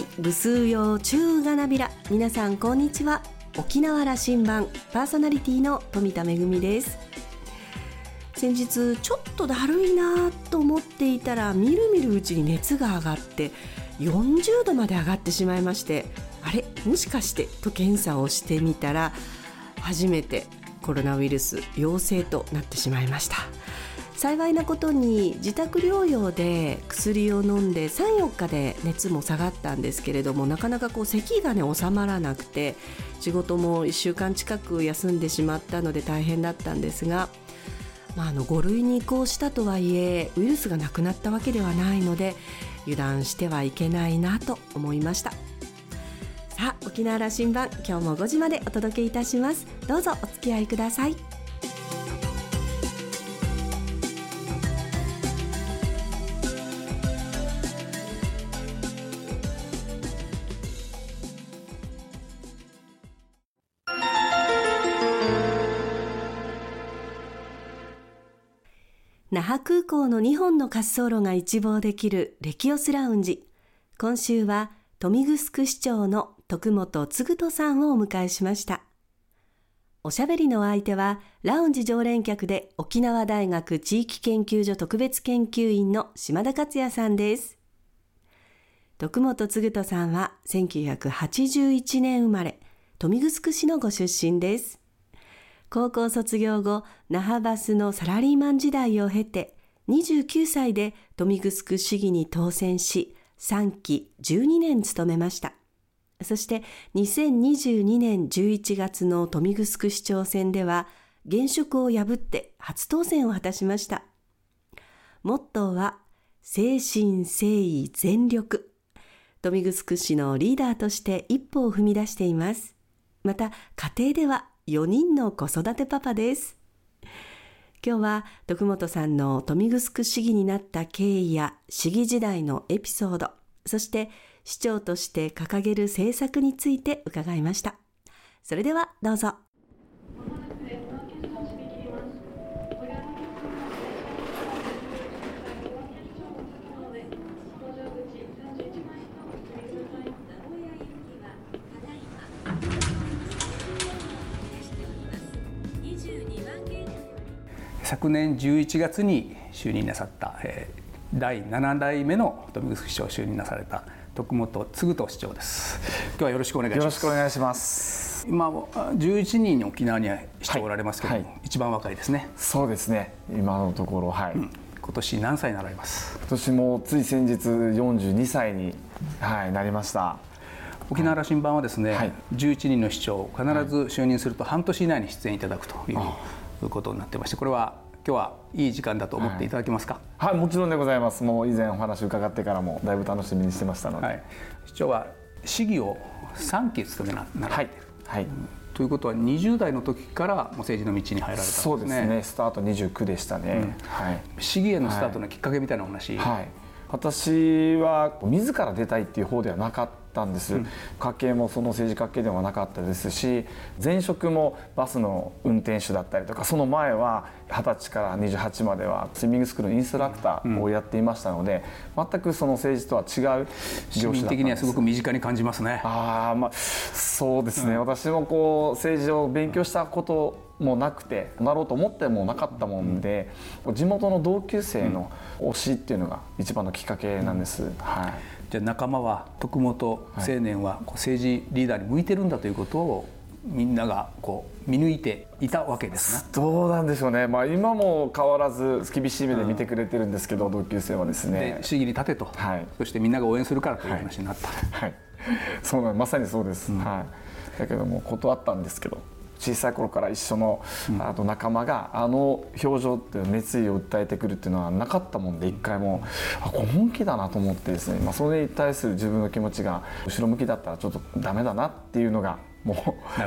い部数用中がなびら。皆さんこんにちは。沖縄羅針盤。パーソナリティの富田恵です。先日ちょっとだるいなと思っていたらみるみるうちに熱が上がって40度まで上がってしまいましてあれ？もしかして？と検査をしてみたら初めてコロナウイルス陽性となってしまいました。幸いなことに自宅療養で薬を飲んで34日で熱も下がったんですけれどもなかなかこう咳がね収まらなくて仕事も1週間近く休んでしまったので大変だったんですが、まあ、あの5類に移行したとはいえウイルスがなくなったわけではないので油断してはいけないなと思いました。さあ沖縄羅針盤今日も5時までお届けいたします。どうぞお付き合いください。那覇空港の2本の滑走路が一望できるレキオスラウンジ。今週は、豊見城市長の徳本嗣人さんをお迎えしました。おしゃべりの相手は、ラウンジ常連客で沖縄大学地域研究所特別研究員の島田克也さんです。徳本嗣人さんは1981年生まれ、豊見城市のご出身です。高校卒業後、那覇バスのサラリーマン時代を経て、29歳で豊見城市議に当選し、3期12年務めました。そして2022年11月の豊見城市長選では、現職を破って初当選を果たしました。モットーは、誠心誠意全力。豊見城市のリーダーとして一歩を踏み出しています。また、家庭では4人の子育てパパです。今日は徳本さんの富城市議になった経緯や市議時代のエピソード、そして市長として掲げる政策について伺いました。それではどうぞ。昨年11月に就任なさった、えー、第7代目の富城市長就任なされた徳本嗣人市長です。今日はよろしくお願いします。よろしくお願いします。今11人に沖縄に市長おられますけども、はい。はい、一番若いですね。そうですね。今のところはい、うん、今年何歳になられます？今年もつい先日42歳に、はい、なりました。沖縄羅針盤はですね、はい、11人の市長必ず就任すると半年以内に出演いただくという、いうことになってましてこれは今日はいい時間だと思っていただけますか、はい、はい、もちろんでございます。もう以前お話伺ってからもだいぶ楽しみにしてましたので、はい、市長は市議を3期務めななられてる、はい、はい、ということは20代の時からもう政治の道に入られたんですね。そうですね。スタート29でしたね、うん、はい、市議へのスタートのきっかけみたいなお話、はい、私は自ら出たいっていう方ではなかったんです、うん、家系もその政治家系ではなかったですし前職もバスの運転手だったりとかその前は二十歳から28まではスイミングスクールのインストラクターをやっていましたので、うん、全くその政治とは違う業種的にはすごく身近に感じますね。あ、まあ、そうですね、うん、私もこう政治を勉強したこともなくてなろうと思ってもなかったもんで、地元の同級生の推しっていうのが一番のきっかけなんです。はいじゃあ仲間は徳本青年はこう政治リーダーに向いてるんだということをみんながこう見抜いていたわけですね。どうなんでしょうね。まあ今も変わらず厳しい目で見てくれてるんですけど、うん、同級生はですね。で市議に立てと、はい、そしてみんなが応援するからという話になった。はい。はい、そうなんまさにそうです。うん、はい。だけども断ったんですけど。小さい頃から一緒のあと仲間があの表情って熱意を訴えてくるっていうのはなかったもんで一回も。あこれ本気だなと思ってですね、まあ、それに対する自分の気持ちが後ろ向きだったらちょっとダメだなっていうのがもう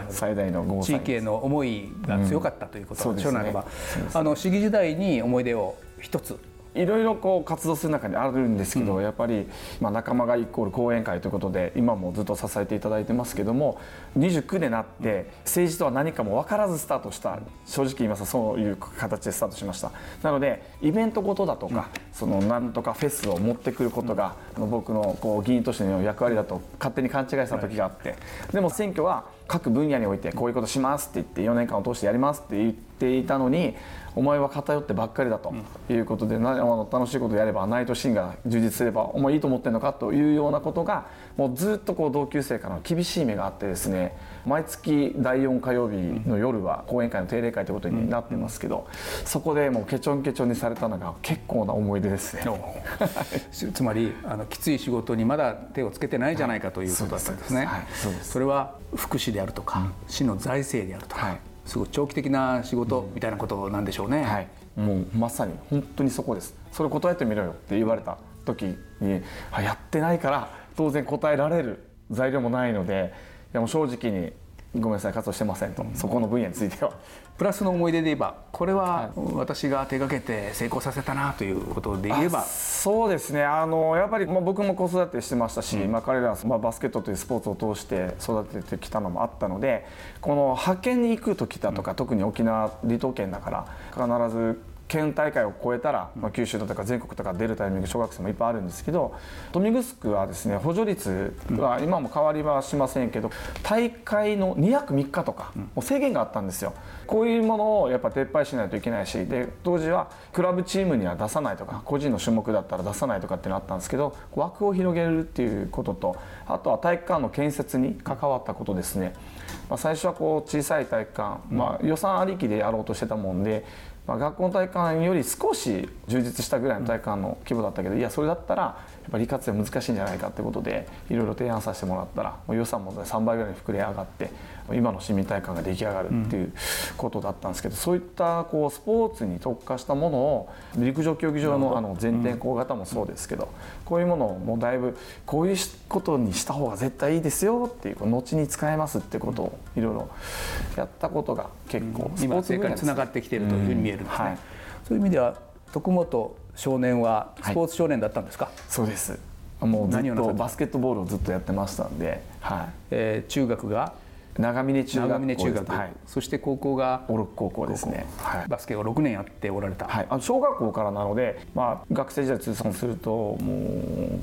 最大の地域への思いが強かったということでしょう、なれば。あの市議時代に思い出を一ついろいろこう活動する中にあるんですけど、うん、やっぱり、まあ、仲間がイコール講演会ということで今もずっと支えていただいてますけども29でなって政治とは何かも分からずスタートした正直言いますとそういう形でスタートしました。なのでイベントごとだとか、うん、そのなんとかフェスを持ってくることが、うん、僕のこう議員としての役割だと勝手に勘違いした時があって、でも選挙は各分野においてこういうことしますって言って4年間を通してやりますって言っていたのにお前は偏ってばっかりだということで、うん、楽しいことやればナイトシーンが充実すればお前いいと思ってるのかというようなことがもうずっとこう同級生からの厳しい目があってですね毎月第4火曜日の夜は講演会の定例会ということになってますけど、そこでもうケチョンケチョンにされたのが結構な思い出ですね。つまりあのきつい仕事にまだ手をつけてないじゃないかということだったんですね。それは福祉であるとか、市の財政であるとか、はい。すごい長期的な仕事みたいなことなんでしょうね、はい、もうまさに本当にそこです。それ答えてみろよって言われた時にやってないから当然答えられる材料もないのでいやもう正直にごめんなさい活動してませんと、そこの分野については。プラスの思い出で言えばこれは私が手がけて成功させたなということで言えば。そうですね。あのやっぱり、まあ、僕も子育てしてましたし、うん、まあ、彼らは、まあ、バスケットというスポーツを通して育ててきたのもあったのでこの派遣に行く時だとか、うん、特に沖縄離島県だから必ず県大会を超えたら、まあ、九州だとか全国とか出るタイミング小学生もいっぱいあるんですけど豊見城はですね補助率は今も変わりはしませんけど大会の2泊3日とかもう制限があったんですよ。こういうものをやっぱ撤廃しないといけないしで当時はクラブチームには出さないとか個人の種目だったら出さないとかっていうのあったんですけど枠を広げるっていうこととあとは体育館の建設に関わったことですね。まあ、最初はこう小さい体育館、まあ、予算ありきでやろうとしてたもんでまあ、学校の体育館より少し充実したぐらいの体育館の規模だったけどいやそれだったらっぱり利活用難しいんじゃないかってことでいろいろ提案させてもらったら予算も3倍ぐらいに膨れ上がって今の市民体育館が出来上がるっていうことだったんですけど、そういったこうスポーツに特化したものを陸上競技場のあの全天候型もそうですけど、こういうものをもうだいぶこういうことにした方が絶対いいですよっていう後に使えますってことをいろいろやったことが結構スポーツにつながってきているというふうに見えるんですね。はい、そういう意味では徳本少年はスポーツ少年だったんですか、はい、そうです。もうずっと。バスケットボールをずっとやってましたんで、はい。えー、中学が長峰中学はい、そして高校が小六高校ですね、はい、バスケを6年やっておられた、はい、あ小学校からなので、まあ、学生時代通算するともう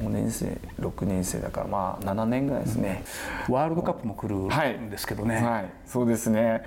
5年生6年生だからまあ7年ぐらいですね、うん、ワールドカップも来るんですけどね、はい、はい、そうですね。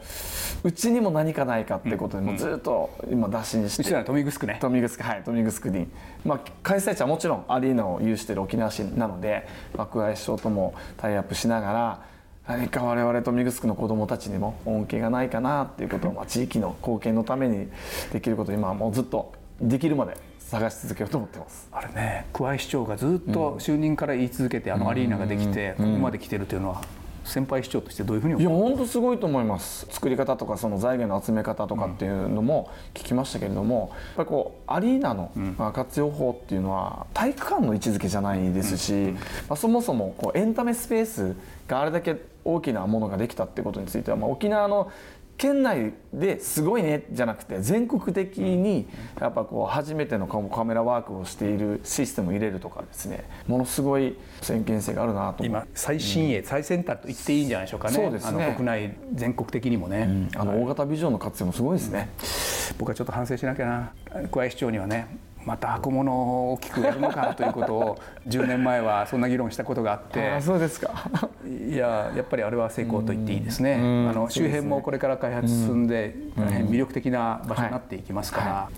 うちにも何かないかってことで、もうずっと今打診して、うちら豊見城ね。豊見城はい。豊見城に、まあ、開催地はもちろんアリーナを有している沖縄市なので爆買い師匠ともタイアップしながら何か我々とミグスクの子どもたちにも恩恵がないかなっていうことを、まあ、地域の貢献のためにできることを今はもうずっとできるまで探し続けようと思ってます。あれね桑井市長がずっと就任から言い続けて、あのアリーナができて、ここまで来てるというのは先輩市長としてどういうふうにいや本当すごいと思います。作り方とかその財源の集め方とかっていうのも聞きましたけれども、やっぱりこうアリーナの活用法っていうのは体育館の位置づけじゃないですし、まあ、そもそもこうエンタメスペースがあれだけ大きなものができたってことについては、まあ、沖縄の県内ですごいねじゃなくて全国的にやっぱこう初めてのカメラワークをしているシステムを入れるとかですねものすごい先見性があるなと今最新鋭、うん、最先端と言っていいんじゃないでしょうかね。そうですね。国内全国的にもね、うん、あの大型ビジョンの活用もすごいですね、うん、僕はちょっと反省しなきゃな。桑井市長にはねまた箱物を大きくやるのかということを10年前はそんな議論したことがあってあそうですか。いややっぱりあれは成功と言っていいですね。あの周辺もこれから開発進んで大変魅力的な場所になっていきますから、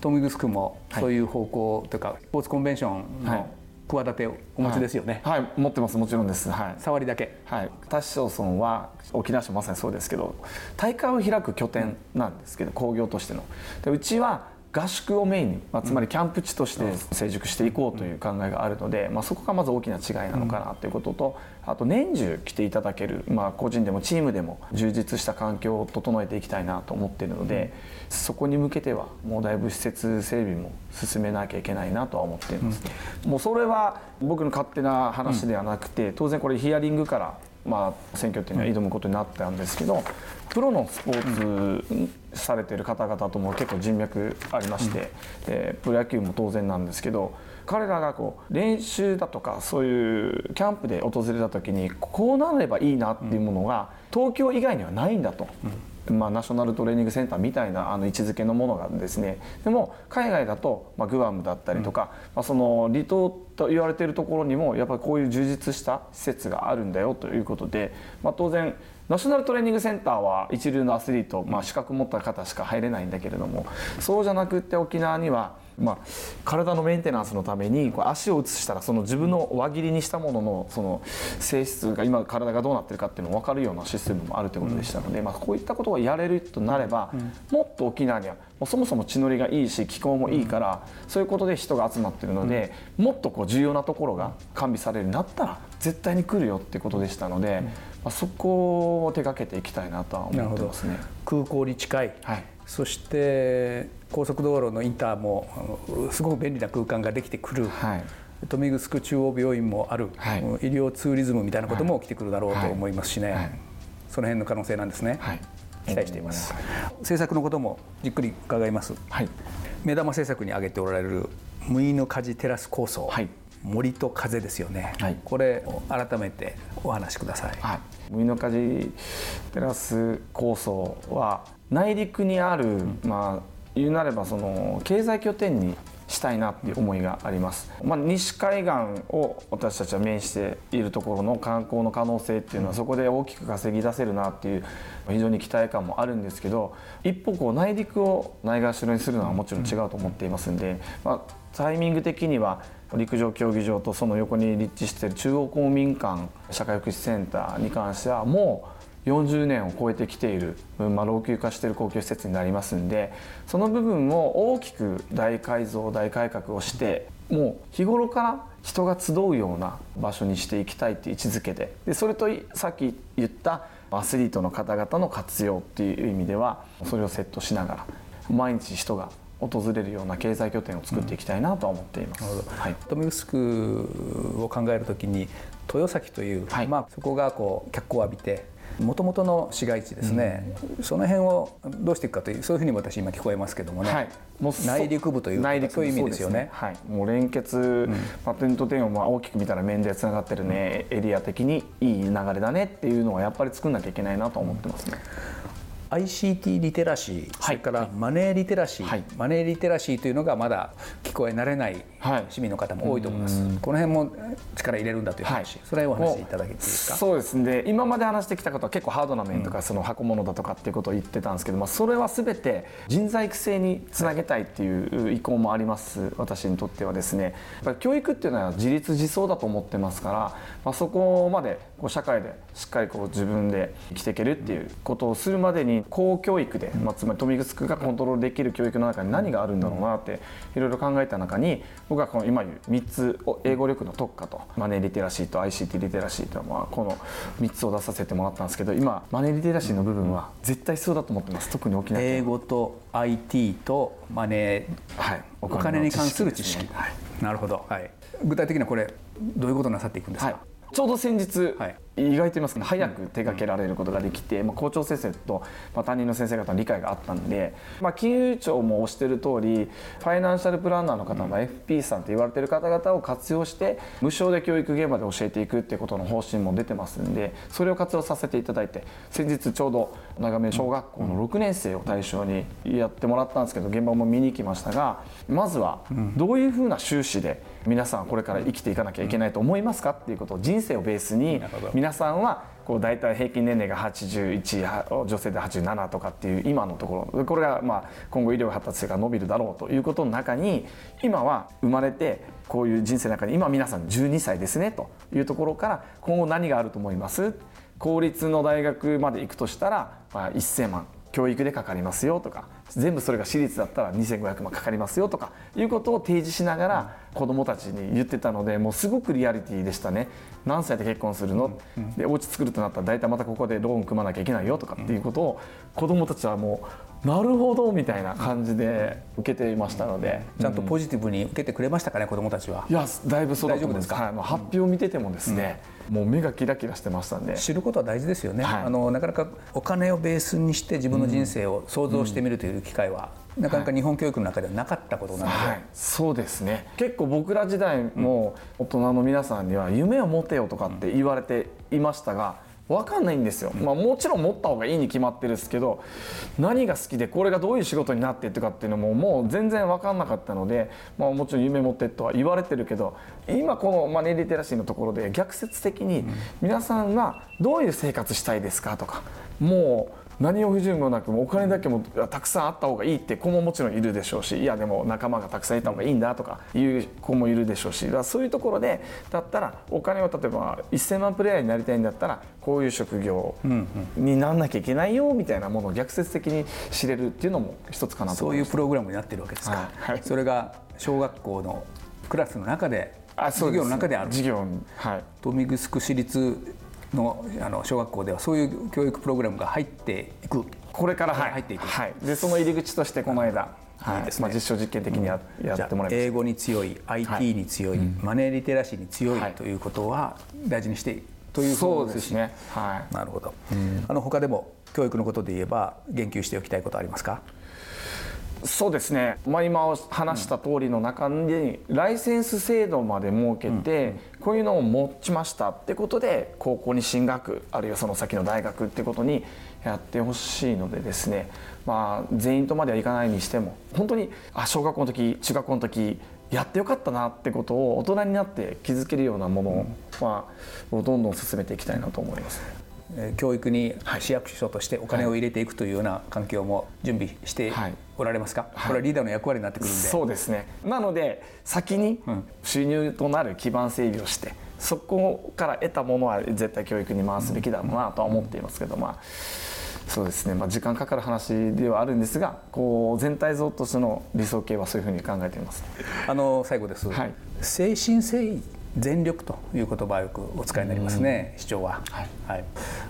トミグスクもそういう方向というかスポーツコンベンションの企てをお持ちですよね、はい、はい、持ってます。もちろんです、はい、触りだけ。はい。田市町村は沖縄市まさにそうですけど大会を開く拠点なんですけど、工業としての。でうちは合宿をメインに、まあ、つまりキャンプ地として成熟していこうという考えがあるので、まあ、そこがまず大きな違いなのかなということとあと年中来ていただける、まあ、個人でもチームでも充実した環境を整えていきたいなと思っているのでそこに向けてはもうだいぶ施設整備も進めなきゃいけないなとは思っています、もうそれは僕の勝手な話ではなくて当然これヒアリングからまあ、選挙っていうのは挑むことになったんですけどプロのスポーツされてる方々とも結構人脈ありまして、うん、プロ野球も当然なんですけど彼らがこう練習だとかそういうキャンプで訪れた時にこうなればいいなっていうものが東京以外にはないんだと。まあ、ナショナルトレーニングセンターみたいなあの位置づけのものがですね。でも海外だと、まあ、グアムだったりとか、まあ、その離島と言われているところにもやっぱりこういう充実した施設があるんだよということで、まあ、当然ナショナルトレーニングセンターは一流のアスリート、まあ、資格持った方しか入れないんだけれどもそうじゃなくって沖縄にはまあ、体のメンテナンスのためにこう足を移したらその自分の輪切りにしたもののその性質が今体がどうなってるかっていうのが分かるようなシステムもあるということでしたので、まあ、こういったことがやれるとなれば、もっと沖縄にはもうそもそも地のりがいいし気候もいいから、そういうことで人が集まってるので、もっとこう重要なところが完備されるようになったら絶対に来るよってことでしたので、まあ、そこを手がけていきたいなとは思ってますね。空港に近い、はい、そして高速道路のインターもすごく便利な空間ができてくる、はい、豊見城中央病院もある、はい、医療ツーリズムみたいなことも起きてくるだろうと思いますしね、はい、その辺の可能性なんですね、期待しています、政策のこともじっくり伺います、目玉政策に挙げておられる無意の火事テラス構想、森と風ですよね、はい、これを改めてお話しください、はい、無意の火事テラス構想は内陸にある、うん、まあ言うなればその経済拠点にしたいなっていう思いがあります、まあ、西海岸を私たちは面しているところの観光の可能性っていうのはそこで大きく稼ぎ出せるなっていう非常に期待感もあるんですけど一方こう内陸をないがしろにするのはもちろん違うと思っていますんで、まあ、タイミング的には陸上競技場とその横に立地している中央公民館社会福祉センターに関してはもう40年を超えてきている、まあ、老朽化している公共施設になりますんでその部分を大きく大改造大改革をしてもう日頃から人が集うような場所にしていきたいっていう位置づけででそれとさっき言ったアスリートの方々の活用っていう意味ではそれをセットしながら毎日人が訪れるような経済拠点を作っていきたいなとは思っています。うん、はい、富城を考えるときに豊崎という、はい、まあ、そこがこう脚光を浴びてもともとの市街地ですね、うん、その辺をどうしていくかというそういうふうに私今聞こえますけどもね、はい、もう内陸部という内陸そういう意味ですよね、ね、はい、もう連結、うん、パテント店をまあ大きく見たら面でつながってるね、エリア的にいい流れだねっていうのはやっぱり作んなきゃいけないなと思ってますね。ICT リテラシー、それからマネーリテラシー、はい、マネーリテラシーというのがまだ聞こえ慣れない市民の方も多いと思います、はい、この辺も力入れるんだという話、はい、それはお話しいただけていいですか？そうですね。今まで話してきたことは結構ハードな面とか、その箱物だとかっていうことを言ってたんですけど、まあ、それは全て人材育成につなげたいっていう意向もあります。私にとってはですね。やっぱり教育っていうのは自立自走だと思ってますから、まあ、そこまでこう社会でしっかりこう自分で生きていけるっていうことをするまでに公教育で、まあ、つまり富城がコントロールできる教育の中に何があるんだろうなっていろいろ考えた中に僕はこの今言う3つ英語力の特化とマネーリテラシーと ICT リテラシーというのはこの3つを出させてもらったんですけど今マネーリテラシーの部分は絶対必要だと思ってます。特に沖縄英語と IT とマネー、はい、お金に関する知識、はい、なるほど、はい、具体的にはこれどういうことなさっていくんですか、はい。ちょうど先日、はい、意外と言いますか、ね、早く手掛けられることができて、まあ、校長先生と、まあ、担任の先生方の理解があったんで、まあ、金融庁も推してる通りファイナンシャルプランナーの方の FP さんと言われてる方々を活用して無償で教育現場で教えていくっていうことの方針も出てますんでそれを活用させていただいて先日ちょうど長め小学校の6年生を対象にやってもらったんですけど現場も見に行きましたがまずはどういうふうな収支で皆さんこれから生きていかなきゃいけないと思いますかっていうことを人生をベースに皆さんはこう大体平均年齢が81女性で87とかっていう今のところ。これがまあ今後医療発達性が伸びるだろうということの中に今は生まれてこういう人生の中に今皆さん12歳ですねというところから今後何があると思います？公立の大学まで行くとしたら、まあ、1000万。教育でかかりますよとか全部それが私立だったら2500万かかりますよとかいうことを提示しながら子どもたちに言ってたのでもうすごくリアリティでしたね。何歳で結婚するの、でお家作るとなったら大体またここでローン組まなきゃいけないよとかっていうことを子どもたちはもなるほどみたいな感じで受けていましたので、ちゃんとポジティブに受けてくれましたかね、子どもたちは？いやだいぶそうだと思います。大丈夫ですか？はい、発表を見ててもですね、もう目がキラキラしてましたんで。知ることは大事ですよね、はい。あのなかなかお金をベースにして自分の人生を想像してみるという機会は、なかなか日本教育の中ではなかったことなので、はい、そうですね。結構僕ら時代も大人の皆さんには夢を持てよとかって言われていましたが分かんないんですよ、まあ、もちろん持った方がいいに決まってるんですけど何が好きでこれがどういう仕事になっていくかっていうのももう全然分かんなかったので、まあ、もちろん夢持ってとは言われてるけど今このマネーリテラシーのところで逆説的に皆さんはどういう生活したいですかとかもう何を不自由もなくお金だけもたくさんあった方がいいって子ももちろんいるでしょうしいやでも仲間がたくさんいた方がいいんだとかいう子もいるでしょうしだそういうところでだったらお金を例えば1000万プレイヤーになりたいんだったらこういう職業になんなきゃいけないよみたいなものを逆説的に知れるっていうのも一つかなとそう思いうプログラムになってるわけですか、はい。はいそれが小学校のクラスの中であそうです。授業の中である。授業にはい。豊見城市立のあの小学校ではそういう教育プログラムが入っていく。これから、はい。入っていく。はい、でその入り口としてこの間、はい。ね。まあ、実証実験的にや,、やじゃあってもらいま英語に強い IT に強い、マネーリテラシーに強いはい。ということは大事にしてというそことうですね、はい、なるほど、あの他でも教育のことで言えば言及しておきたいことありますか？そうですね、まあ、今話した通りの中にライセンス制度まで設けて、こういうのを持ちましたってことで高校に進学あるいはその先の大学ってことにやってほしいのでですね、まあ、全員とまではいかないにしても本当にあ小学校の時中学校の時やってよかったなってことを大人になって気づけるようなものを、まあ、をどんどん進めていきたいなと思います。えー教育に市役所としてお金を入れていくというような環境も準備してはい。おられますか、はい。これはリーダーの役割になってくるんで、そうですね。なので先に収入となる基盤整備をして、そこから得たものは絶対教育に回すべきだろうなとは思っていますけど、まあそうですね、まあ、時間かかる話ではあるんですがこう全体像としての理想形はそういうふうに考えています。あの最後です、はい。誠心誠意全力という言葉をよくお使いになりますね、市長は、はい。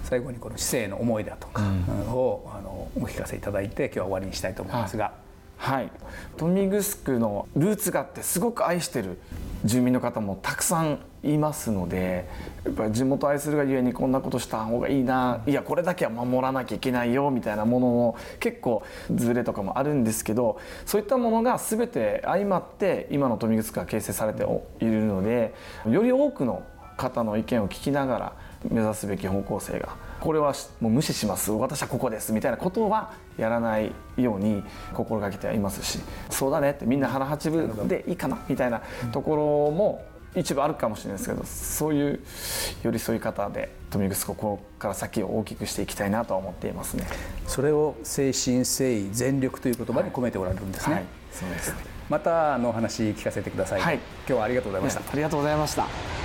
最後にこの市政の思いだとかを、あのお聞かせいただいて今日は終わりにしたいと思いますが、はい、豊見城のルーツがあってすごく愛してる住民の方もたくさんいますのでやっぱり地元愛するがゆえにこんなことした方がいいないやこれだけは守らなきゃいけないよみたいなものの結構ズレとかもあるんですけどそういったものが全て相まって今の豊見城が形成されているのでより多くの方の意見を聞きながら目指すべき方向性がこれはもう無視します。私はここですみたいなことはやらないように心がけてはいますし。そうだねってみんな腹八分でいいかなみたいなところも一部あるかもしれないですけどそういう寄り添い方で豊見城ここから先を大きくしていきたいなとは思っていますね。それを誠心誠意全力という言葉に込めておられるんですね、はい、そうです。またあのお話聞かせてください、はい。今日はありがとうございました、ありがとうございました。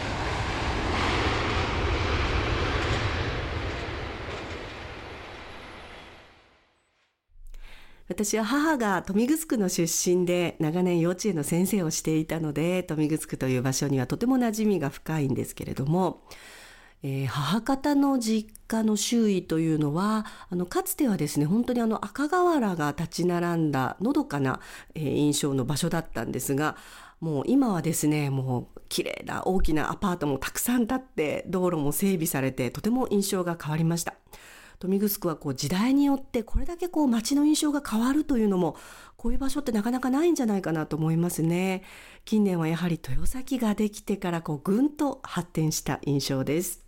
私は母が豊見城の出身で長年幼稚園の先生をしていたので豊見城という場所にはとても馴染みが深いんですけれども、えー母方の実家の周囲というのはあのかつてはですね本当にあの赤瓦が立ち並んだのどかな、えー印象の場所だったんですがもう今はですねもう綺麗な大きなアパートもたくさん建って道路も整備されてとても印象が変わりました。豊見城はこう時代によってこれだけこう街の印象が変わるというのもこういう場所ってなかなかないんじゃないかなと思いますね。近年はやはり豊崎ができてからこうぐんと発展した印象です。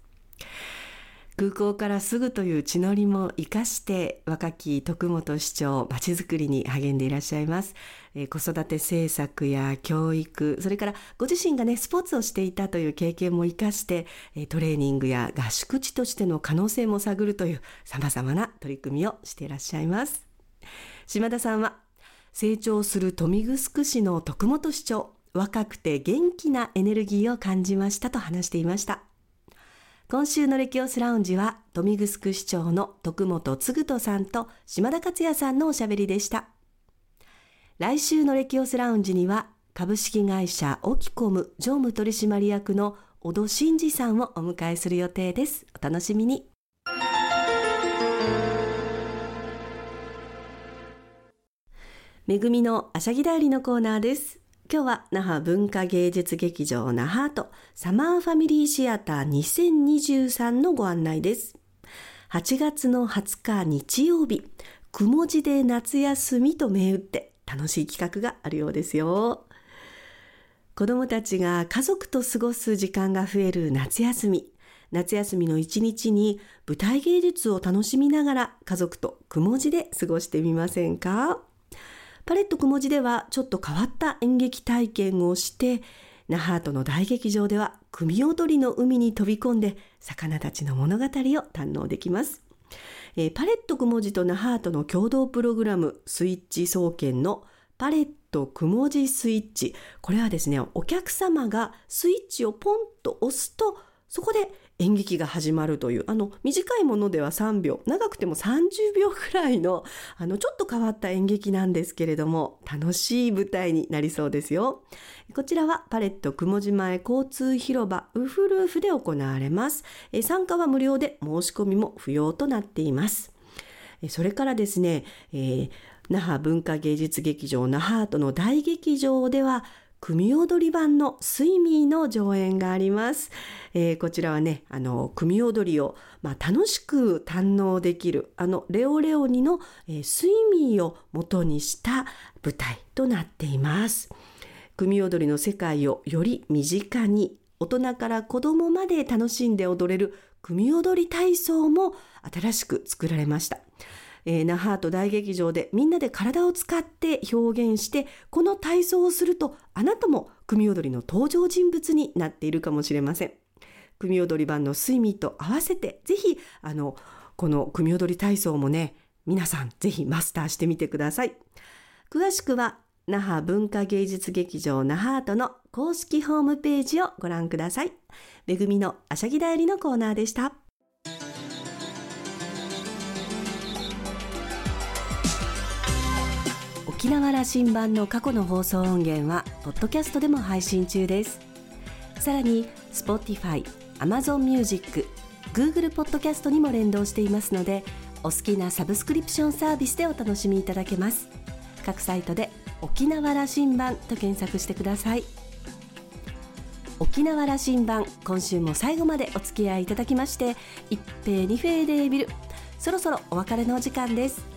空港からすぐという地のりも生かして若き徳本市長まちづくりに励んでいらっしゃいます、えー子育て政策や教育それからご自身がねスポーツをしていたという経験も生かしてトレーニングや合宿地としての可能性も探るというさまざまな取り組みをしていらっしゃいます。島田さんは成長する豊見城市の徳本市長若くて元気なエネルギーを感じましたと話していました。今週のレキオスラウンジは豊見城市長の徳本嗣人さんと島田克也さんのおしゃべりでした。来週のレキオスラウンジには株式会社オキコム常務取締役の小戸真二さんをお迎えする予定です。お楽しみに。めぐみのあしゃぎだよりのコーナーです。今日は那覇文化芸術劇場那覇とサマーファミリーシアター2023のご案内です。8月の20日日曜日くも字で夏休みと銘打って楽しい企画があるようですよ。子どもたちが家族と過ごす時間が増える夏休み。夏休みの一日に舞台芸術を楽しみながら家族とくも字で過ごしてみませんか？パレットくも字ではちょっと変わった演劇体験をして那覇との大劇場では組踊りの海に飛び込んで魚たちの物語を堪能できます。えー、パレットくも字と那覇との共同プログラムスイッチ総研のパレットくも字スイッチこれはですねお客様がスイッチをポンと押すとそこで演劇が始まるというあの短いものでは3秒長くても30秒くらいのあのちょっと変わった演劇なんですけれども楽しい舞台になりそうですよ。こちらはパレット雲島前交通広場ウフルーフで行われます。参加は無料で申し込みも不要となっています。それからですね、えー、那覇文化芸術劇場那覇アートの大劇場では組踊り版のスイミーの上演があります。えー、こちらはね、あの、組踊りを、まあ、楽しく堪能できる、あの、レオレオニの、えー、スイミーを元にした舞台となっています。組踊りの世界をより身近に、大人から子供まで楽しんで踊れる組踊り体操も新しく作られました。えー、ナハート大劇場でみんなで体を使って表現してこの体操をするとあなたも組踊りの登場人物になっているかもしれません組踊り版のスイミーと合わせてぜひあのこの組踊り体操もね皆さんぜひマスターしてみてください詳しくは那覇文化芸術劇場那覇アートの公式ホームページをご覧ください。めぐみのあしゃぎだよりのコーナーでした。沖縄羅針盤の過去の放送音源はポッドキャストでも配信中です。さらに Spotify、Amazon Music、Google ポッドキャストにも連動していますのでお好きなサブスクリプションサービスでお楽しみいただけます。各サイトで沖縄羅針盤と検索してください。沖縄羅針盤今週も最後までお付き合いいただきまして一平二平デービル。そろそろお別れのお時間です。